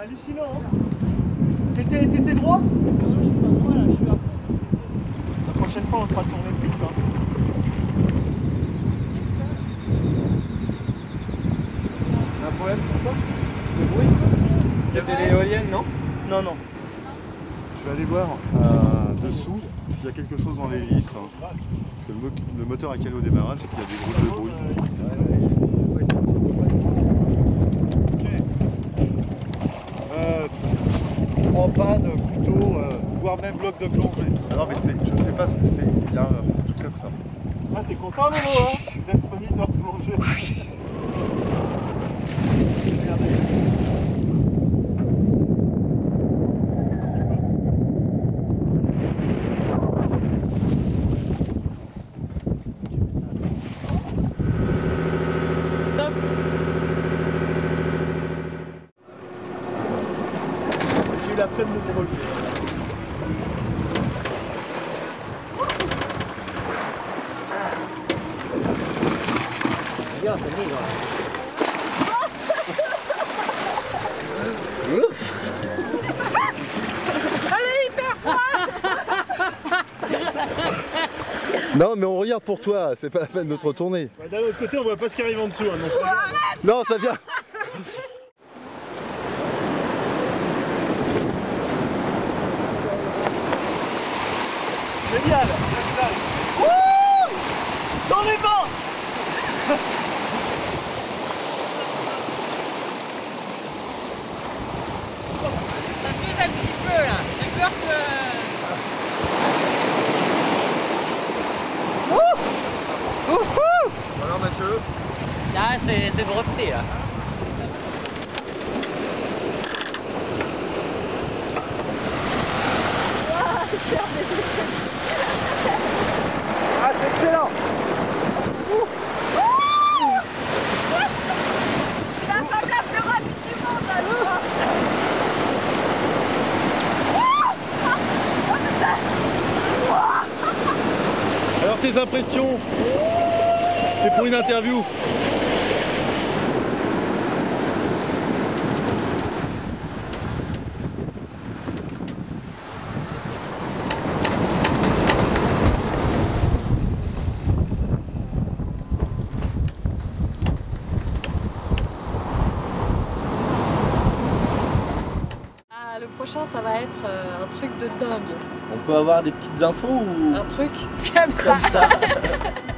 hallucinant. Hein. T'étais, t'étais droit? Non, non, je suis pas droit là, je suis à fond. La prochaine fois, on fera tourner plus. Hein. Un problème sur quoi Le bruit? C'était l'éolienne, non? Non, non. Je vais aller voir euh, dessous s'il y a quelque chose dans l'hélice. hein. Parce que le, mo- le moteur a calé au démarrage et qu'il y a des gros de bruit. Euh, en panne, couteau, voire même bloc de plongée. Ah non mais c'est, je sais pas ce que c'est, il y a un truc comme ça. Ah, t'es content, Lolo, hein D'être moniteur plongé. Stop J'ai eu la flemme de me relever. Non mais on regarde pour toi, c'est pas la peine de te retourner. Bah, D'un autre côté, on voit pas ce qui arrive en dessous. Hein, donc, Non ça vient Génial Wouh Sans les vents Ça s'use un petit peu là. J'ai peur que. Alors Mathieu C'est breveté là. Ah, c'est excellent crois. Alors tes impressions? C'est pour une interview Ah, le prochain, ça va être euh, un truc de dingue. On peut avoir des petites infos ou... Un truc comme ça. Comme ça